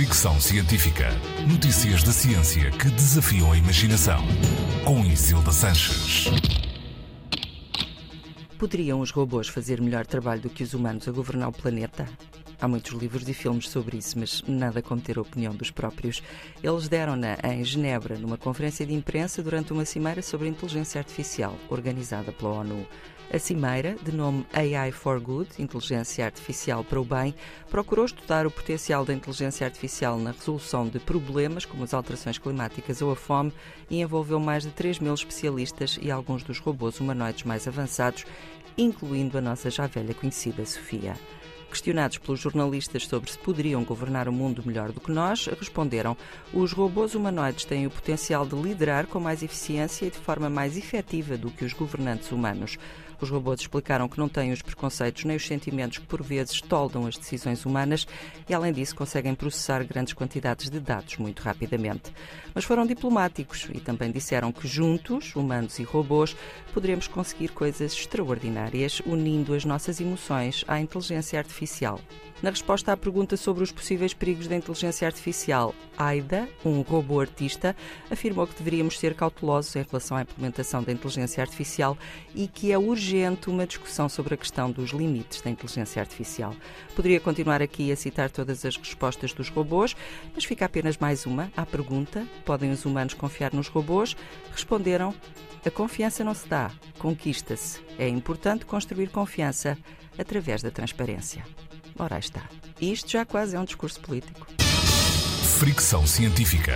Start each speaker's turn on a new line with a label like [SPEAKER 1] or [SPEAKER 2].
[SPEAKER 1] Fricção Científica. Notícias da ciência que desafiam a imaginação. Com Isilda Sanches.
[SPEAKER 2] Poderiam os robôs fazer melhor trabalho do que os humanos a governar o planeta? Há muitos livros e filmes sobre isso, mas nada como ter a opinião dos próprios. Eles deram-na em Genebra, numa conferência de imprensa durante uma cimeira sobre inteligência artificial, organizada pela ONU. A cimeira, de nome AI for Good, Inteligência Artificial para o Bem, procurou estudar o potencial da inteligência artificial na resolução de problemas como as alterações climáticas ou a fome e envolveu mais de 3 mil especialistas e alguns dos robôs humanoides mais avançados, incluindo a nossa já velha conhecida Sofia. Questionados pelos jornalistas sobre se poderiam governar o mundo melhor do que nós, responderam: os robôs humanoides têm o potencial de liderar com mais eficiência e de forma mais efetiva do que os governantes humanos. Os robôs explicaram que não têm os preconceitos nem os sentimentos que por vezes toldam as decisões humanas e, além disso, conseguem processar grandes quantidades de dados muito rapidamente. Mas foram diplomáticos e também disseram que juntos, humanos e robôs, poderemos conseguir coisas extraordinárias unindo as nossas emoções à inteligência artificial. Na resposta à pergunta sobre os possíveis perigos da inteligência artificial, Aida, um robô artista, afirmou que deveríamos ser cautelosos em relação à implementação da inteligência artificial e que é urgente uma discussão sobre a questão dos limites da inteligência artificial. Poderia continuar aqui a citar todas as respostas dos robôs, mas fica apenas mais uma à pergunta: podem os humanos confiar nos robôs? Responderam: a confiança não se dá, conquista-se. É importante construir confiança através da transparência. Ora está. Isto já quase é um discurso político.
[SPEAKER 1] Fricção Científica.